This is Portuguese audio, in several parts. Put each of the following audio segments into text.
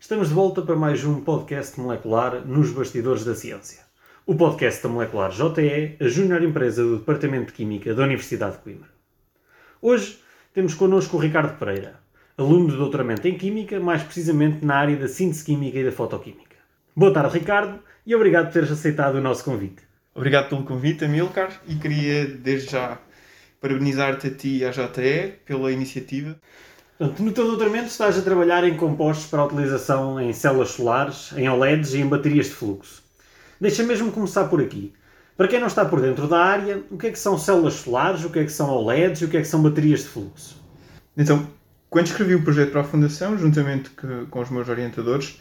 Estamos de volta para mais um podcast molecular nos Bastidores da Ciência. O podcast da Molecular JE, a júnior empresa do Departamento de Química da Universidade de Coimbra. Hoje temos connosco o Ricardo Pereira, aluno de doutoramento em Química, mais precisamente na área da síntese química e da fotoquímica. Boa tarde, Ricardo, e obrigado por teres aceitado o nosso convite. Obrigado pelo convite, Amilcar, e queria desde já parabenizar-te a ti e à JE pela iniciativa. Portanto, no teu doutoramento estás a trabalhar em compostos para utilização em células solares, em OLEDs e em baterias de fluxo. Deixa mesmo começar por aqui. Para quem não está por dentro da área, o que é que são células solares, o que é que são OLEDs e o que é que são baterias de fluxo? Então, quando escrevi o projeto para a Fundação, juntamente com os meus orientadores,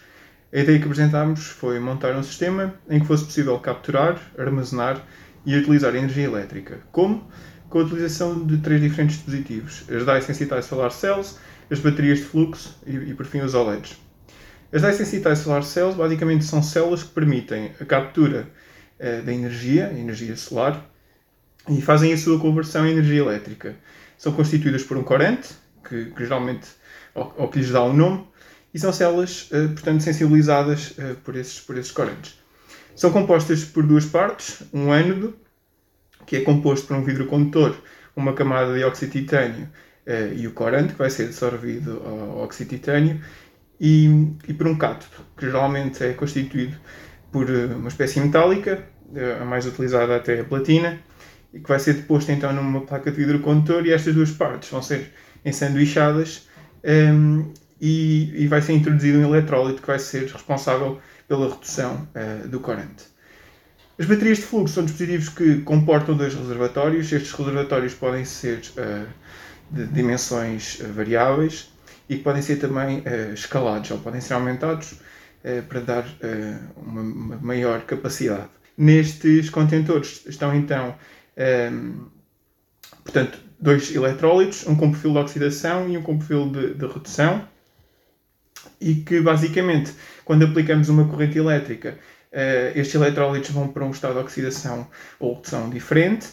a ideia que apresentámos foi montar um sistema em que fosse possível capturar, armazenar e utilizar energia elétrica. Como? Com a utilização de três diferentes dispositivos: as Sensitized Solar Cells, as baterias de fluxo e, e por fim, os OLEDs. As Sensitized Solar Cells basicamente são células que permitem a captura eh, da energia, energia solar, e fazem a sua conversão em energia elétrica. São constituídas por um corante, que, que geralmente, ou, ou que lhes dá um nome, e são células, eh, portanto, sensibilizadas eh, por, esses, por esses corantes. São compostas por duas partes, um ânodo, que é composto por um vidro condutor, uma camada de óxido de titânio eh, e o corante, que vai ser absorvido ao óxido de titânio, e, e por um cátodo, que geralmente é constituído por eh, uma espécie metálica, eh, a mais utilizada até a platina, e que vai ser deposto então numa placa de vidro condutor e estas duas partes vão ser ensanduichadas ehm, e, e vai ser introduzido um eletrólito que vai ser responsável pela redução eh, do corante. As baterias de fluxo são dispositivos que comportam dois reservatórios. Estes reservatórios podem ser eh, de dimensões eh, variáveis e podem ser também eh, escalados ou podem ser aumentados para dar uma, uma maior capacidade. Nestes contentores estão então, ehm, portanto, dois eletrólitos, um com perfil de oxidação e um com perfil de, de redução, e que basicamente, quando aplicamos uma corrente elétrica, estes eletrólitos vão para um estado de oxidação ou redução diferente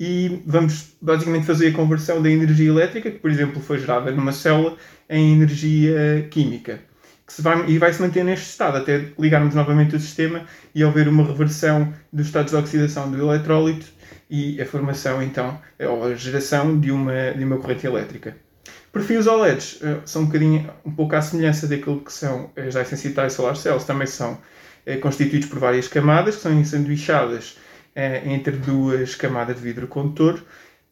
e vamos basicamente fazer a conversão da energia elétrica, que por exemplo foi gerada numa célula, em energia química. Que vai, e vai se manter neste estado até ligarmos novamente o sistema e haver uma reversão dos estados de oxidação do eletrólito e a formação então, ou a geração de uma, de uma corrente elétrica. Os OLEDs eh, são um bocadinho, um pouco à semelhança daquilo que são as Sensitized Solar Cells, também são eh, constituídos por várias camadas, que são ensanduichadas eh, entre duas camadas de vidro condutor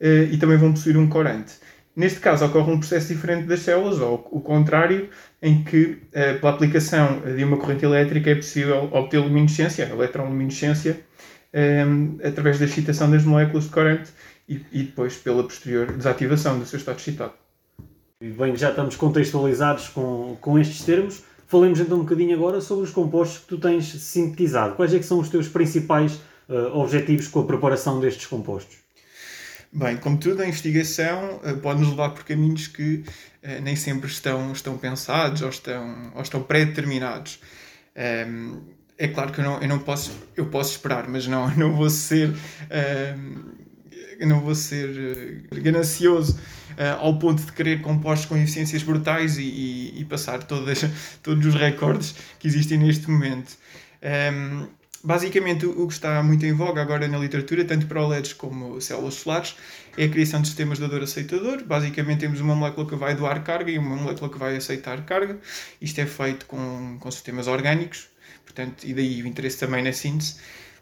eh, e também vão possuir um corante. Neste caso, ocorre um processo diferente das células, ou o contrário, em que, eh, pela aplicação de uma corrente elétrica, é possível obter luminescência, eletroluminescência, eh, através da excitação das moléculas de corante e, e depois pela posterior desativação do seu estado excitado. Bem já estamos contextualizados com, com estes termos, falemos então um bocadinho agora sobre os compostos que tu tens sintetizado. Quais é que são os teus principais eh, objetivos com a preparação destes compostos? Bem, como tudo, a investigação eh, pode nos levar por caminhos que eh, nem sempre estão, estão pensados ou estão, ou estão pré-determinados. Ehm, é claro que eu não, eu não posso, eu posso esperar, mas não, não vou ser, ehm, não vou ser eh, ganancioso eh, ao ponto de querer compostos com eficiências brutais e, e- e passar todas, todos os recordes que existem neste momento. Ehm, basicamente, o que está muito em voga agora na literatura, tanto para OLEDs como células solares, é a criação de sistemas de dor-aceitador. Basicamente, temos uma molécula que vai doar carga e uma molécula que vai aceitar carga. Isto é feito com, com sistemas orgânicos, portanto, e daí o interesse também na síntese,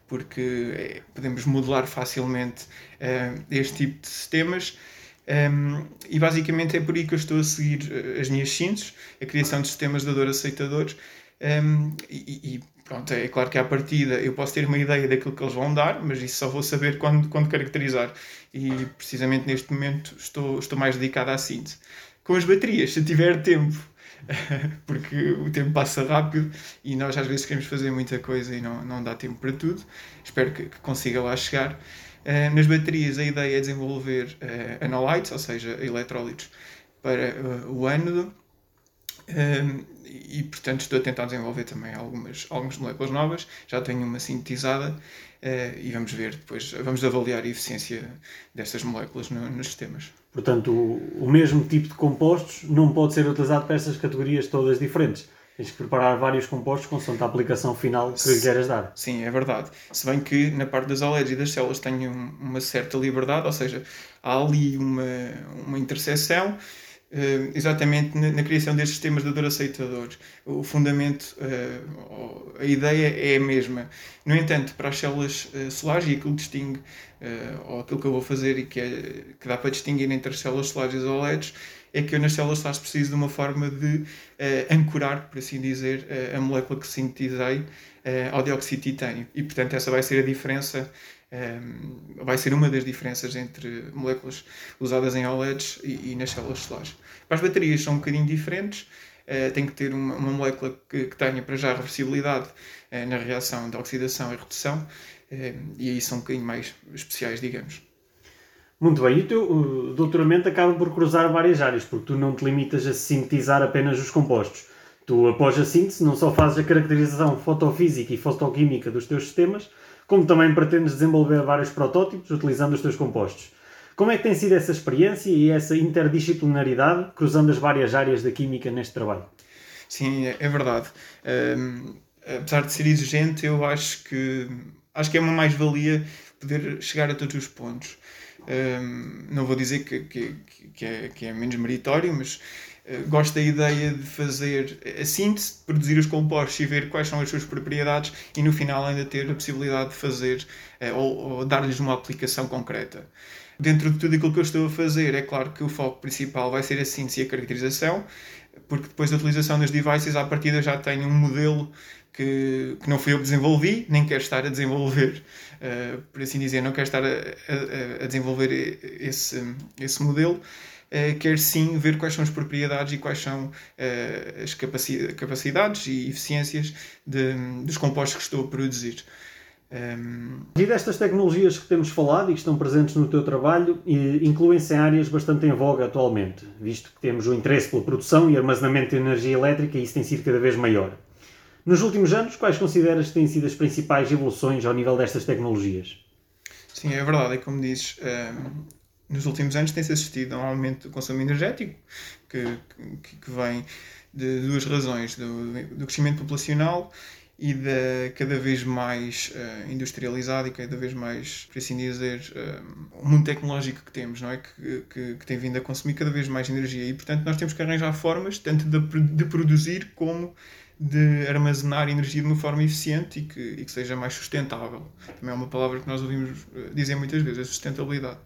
porque eh, podemos modelar facilmente eh, este tipo de sistemas. Um, e basicamente é por aí que eu estou a seguir eh, as minhas sínteses, a criação de sistemas de dor aceitadores. Um, e, e pronto, é claro que à partida eu posso ter uma ideia daquilo que eles vão dar, mas isso só vou saber quando, quando caracterizar. E precisamente neste momento estou, estou mais dedicado à síntese. Com as baterias, se tiver tempo porque o tempo passa rápido e nós às vezes queremos fazer muita coisa e não, não dá tempo para tudo. Espero que, que consiga lá chegar. Uh, nas baterias, a ideia é desenvolver uh, anolites, ou seja, eletrólitos, para uh, o ânodo. Um, e portanto estou a tentar desenvolver também algumas, algumas moléculas novas, já tenho uma sintetizada uh, e vamos ver depois, vamos avaliar a eficiência destas moléculas no, nos sistemas. Portanto, o, o mesmo tipo de compostos não pode ser utilizado para estas categorias todas diferentes. Tens que preparar vários compostos consoante a aplicação final que lhe queiras dar. Sim, é verdade. Se bem que na parte das OLEDs e das células tenho uma certa liberdade, ou seja, há ali uma, uma interseção Uh, exatamente na, na, criação destes sistemas de dor aceitador. O fundamento, uh, a ideia é a mesma. No entanto, para as células uh, solares, e aquilo distingue, ou aquilo que eu vou fazer e que, é, que dá para distinguir entre as células solares e as OLEDs, é que eu nas células solares preciso de uma forma de ancorar, por assim dizer, a molécula que sintetizei ao dióxido de titânio. E, portanto, essa vai ser a diferença vai ser uma das diferenças entre moléculas usadas em OLEDs e, nas células solares. Para as baterias são um bocadinho diferentes, uh, tem que ter uma, molécula que, tenha para já reversibilidade uh, na reação de oxidação e redução, uh, e aí são um bocadinho mais especiais, digamos. Muito bem, e o teu doutoramento acaba por cruzar várias áreas, porque tu não te limitas a sintetizar apenas os compostos. Tu, após a síntese, não só fazes a caracterização fotofísica e fotoquímica dos teus sistemas, como também pretendes desenvolver vários protótipos utilizando os teus compostos. Como é que tem sido essa experiência e essa interdisciplinaridade cruzando as várias áreas da química neste trabalho? Sim, é, é verdade. Um, apesar de ser exigente, eu acho que acho que é uma mais-valia poder chegar a todos os pontos. Um, não vou dizer que, que, que, é, que é menos meritório, mas gosto da ideia de fazer a síntese, produzir os compostos e ver quais são as suas propriedades e no final ainda ter a possibilidade de fazer eh, ou, ou dar-lhes uma aplicação concreta. Dentro de tudo aquilo que eu estou a fazer, é claro que o foco principal vai ser a síntese e a caracterização, porque depois da utilização das devices, à partida já tenho um modelo que, que não fui eu que desenvolvi, nem quero estar a desenvolver, uh, por assim dizer, não quero estar a, a, a desenvolver esse, esse modelo quer sim ver quais são as propriedades e quais são uh, as capacidades e eficiências de, dos compostos que estou a produzir. Um... E destas tecnologias que temos falado e que estão presentes no teu trabalho, incluem-se em áreas bastante em voga atualmente, visto que temos o interesse pela produção e armazenamento de energia elétrica e isso tem sido cada vez maior. Nos últimos anos, quais consideras que têm sido as principais evoluções ao nível destas tecnologias? Sim, é verdade, é como dizes, um, nos últimos anos tem-se assistido a um aumento do consumo energético que, que, que vem de duas razões, do, do, crescimento populacional e da cada vez mais uh, e cada vez mais, por assim dizer, uh, o mundo tecnológico que temos, não é? Que, que, que, tem vindo a consumir cada vez mais energia e, portanto, nós temos que arranjar formas tanto de, de produzir como de armazenar energia de uma forma eficiente e que, e que seja mais sustentável. Também é uma palavra que nós ouvimos eh, dizer muitas vezes, a sustentabilidade.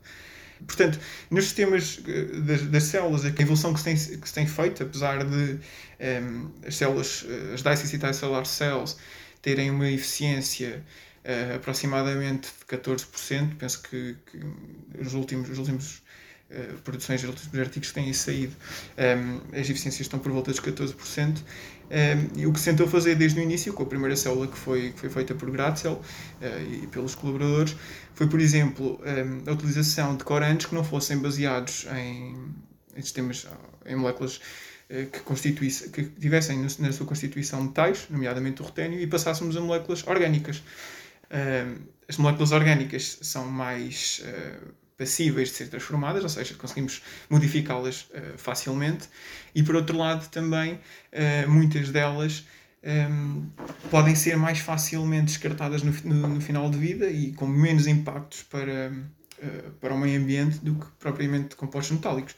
Portanto, nos sistemas eh, das, das, células, a evolução que se tem, que se tem feito, apesar de um, ehm, as células, eh, as density solar cells, terem uma eficiência uh, aproximadamente de 14%, penso que, que os últimos, os últimos uh, produções, últimos artigos que têm saído, um, ehm, as eficiências estão por volta dos 14%, um, e o que se tentou fazer desde o início, com a primeira célula que foi, que foi feita por Gratzel uh, e pelos colaboradores, foi, por exemplo, um, a utilização de corantes que não fossem baseados em, em sistemas, em moléculas uh, que, que tivessem na sua constituição metais, nomeadamente o rutênio, e passássemos a moléculas orgânicas. As moléculas orgânicas são mais passíveis de ser transformadas, ou seja, conseguimos modificá-las uh, facilmente, e por outro lado também uh, muitas delas um, ehm, podem ser mais facilmente descartadas no, no, no, final de vida e com menos impactos para, uh, para o meio ambiente do que propriamente compostos metálicos.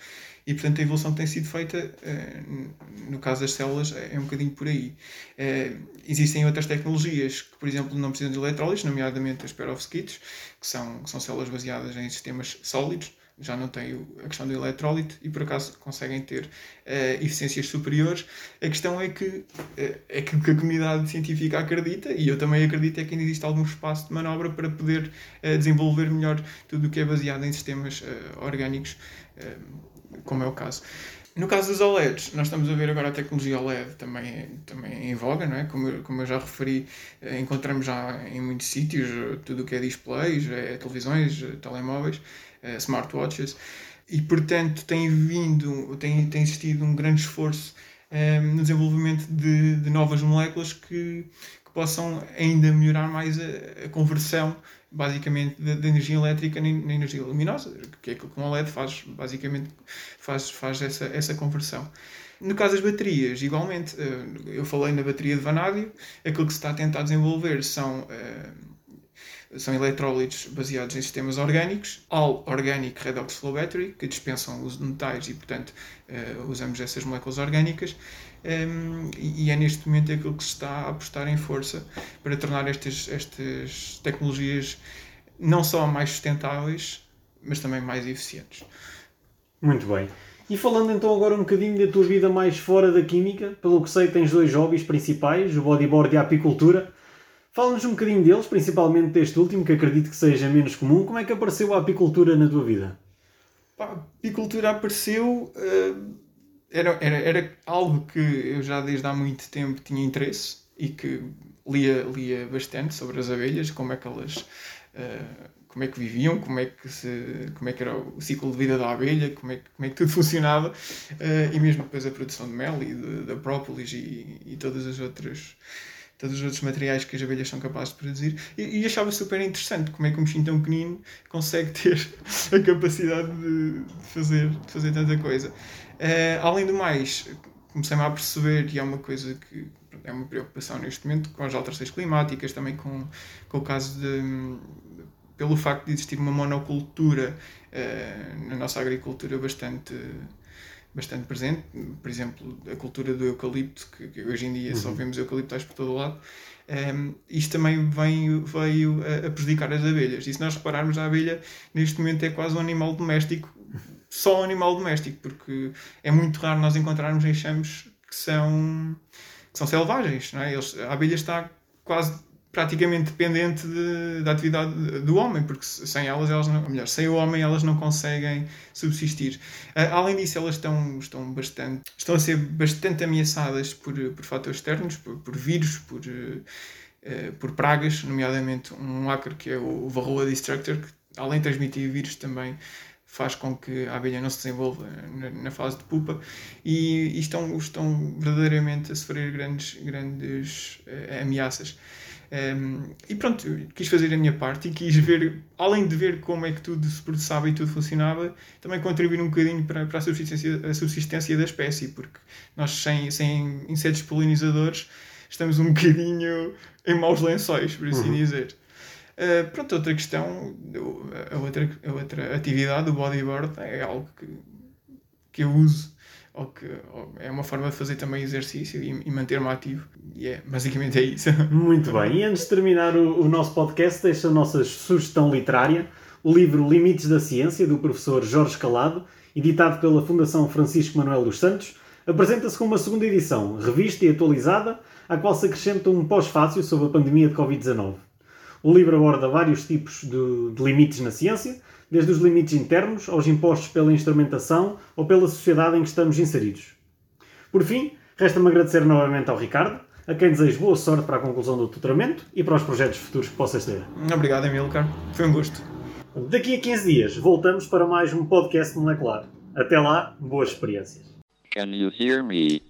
E, portanto, a evolução que tem sido feita, uh, no caso das células, é um bocadinho por aí. Uh, existem outras tecnologias que, por exemplo, não precisam de eletrólitos, nomeadamente as perovskites, que são, que são células baseadas em sistemas sólidos, já não têm a questão do eletrólito e por acaso conseguem ter uh, eficiências superiores. A questão é que, uh, é que a comunidade científica acredita, e eu também acredito, é que ainda existe algum espaço de manobra para poder uh, desenvolver melhor tudo o que é baseado em sistemas orgânicos, como é o caso. No caso dos OLEDs, nós estamos a ver agora a tecnologia OLED também, também em voga, não é? Como, eu- como eu já referi, encontramos já em muitos sítios tudo o que é displays, é televisões, telemóveis, smartwatches, e portanto tem vindo, tem, tem existido um grande esforço eh, no desenvolvimento de, de novas moléculas que, que possam ainda melhorar mais a, a conversão basicamente da, energia elétrica na, na energia luminosa, que é que um OLED faz, basicamente faz, faz essa, essa conversão. No caso das baterias, igualmente, eh, eu falei na bateria de vanádio, aquilo que se está a tentar desenvolver são, eh, são eletrólitos baseados em sistemas orgânicos, All Organic Redox Flow Battery, que dispensam o uso de metais e, portanto, eh, usamos essas moléculas orgânicas. Um, e e é neste momento aquilo que se está a apostar em força para tornar estas, estas tecnologias não só mais sustentáveis, mas também mais eficientes. Muito bem. E falando então agora um bocadinho da tua vida mais fora da química, pelo que sei tens dois hobbies principais, o bodyboard e a apicultura. Fala-nos um bocadinho deles, principalmente deste último, que acredito que seja menos comum. Como é que apareceu a apicultura na tua vida? A apicultura apareceu, eh, era, era, era algo que eu já desde há muito tempo tinha interesse e que lia, lia bastante sobre as abelhas, como é que elas eh, como é que viviam, como é que, se, como é que era o ciclo de vida da abelha, como é que, como é que tudo funcionava, eh, e mesmo depois a produção de mel e da própolis e, e todas as outras todos os outros materiais que as abelhas são capazes de produzir e, e achava super interessante como é que um bichinho tão pequenino consegue ter a capacidade de, fazer, de fazer tanta coisa. Eh, além do mais, comecei-me a perceber, e é uma coisa que é uma preocupação neste momento, com as alterações climáticas, também com, com o caso de. pelo facto de existir uma monocultura eh, na nossa agricultura bastante bastante presente, por exemplo, a cultura do eucalipto, que, que hoje em dia só vemos eucaliptais por todo o lado, um, isto também vem, veio a, a prejudicar as abelhas. E se nós repararmos, a abelha neste momento é quase um animal doméstico, só um animal doméstico, porque é muito raro nós encontrarmos enxames que são, que são selvagens. Não é? Eles, a abelha está quase praticamente dependente de- da atividade do homem, porque se- sem elas, elas não, melhor, sem o homem elas não conseguem subsistir. Ah, além disso, elas estão, estão, bastante, estão a ser bastante ameaçadas por, por fatores externos, por, por vírus, por, eh, por pragas, nomeadamente um ácaro que é o Varroa Destructor, que além de transmitir vírus também faz com que a abelha não se desenvolva na, na fase de pupa e, e estão, estão verdadeiramente a sofrer grandes, grandes eh, ameaças. Um, e pronto, quis fazer a minha parte e quis ver, além de ver como é que tudo se processava e tudo funcionava, também contribuir um bocadinho para, para a, subsistência, a subsistência da espécie, porque nós sem, sem insetos polinizadores estamos um bocadinho em maus lençóis, por assim dizer. Uh, pronto, outra questão, a outra, a outra atividade, o bodyboard, é algo que, que eu uso, ou que ou é uma forma de fazer também exercício e, e manter-me ativo. E é, basicamente é isso. Muito bem. E antes de terminar o, o nosso podcast, deixo a nossa sugestão literária, o livro Limites da Ciência, do professor Jorge Calado, editado pela Fundação Francisco Manuel dos Santos, apresenta-se com uma segunda edição, revista e atualizada, à qual se acrescenta um pós-fácil sobre a pandemia de Covid-19. O livro aborda vários tipos de, de limites na ciência, desde os limites internos aos impostos pela instrumentação ou pela sociedade em que estamos inseridos. Por fim, resta-me agradecer novamente ao Ricardo, a quem desejo boa sorte para a conclusão do doutoramento e para os projetos futuros que possas ter. Obrigado, Emilcar. Foi um gosto. Daqui a 15 dias voltamos para mais um podcast molecular. Até lá, boas experiências. Can you hear me?